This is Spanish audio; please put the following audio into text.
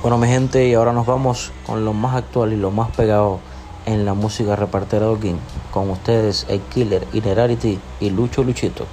Bueno, mi gente, y ahora nos vamos con lo más actual y lo más pegado en la música repartera de King. Con ustedes, el Killer, Inerarity y Lucho Luchito.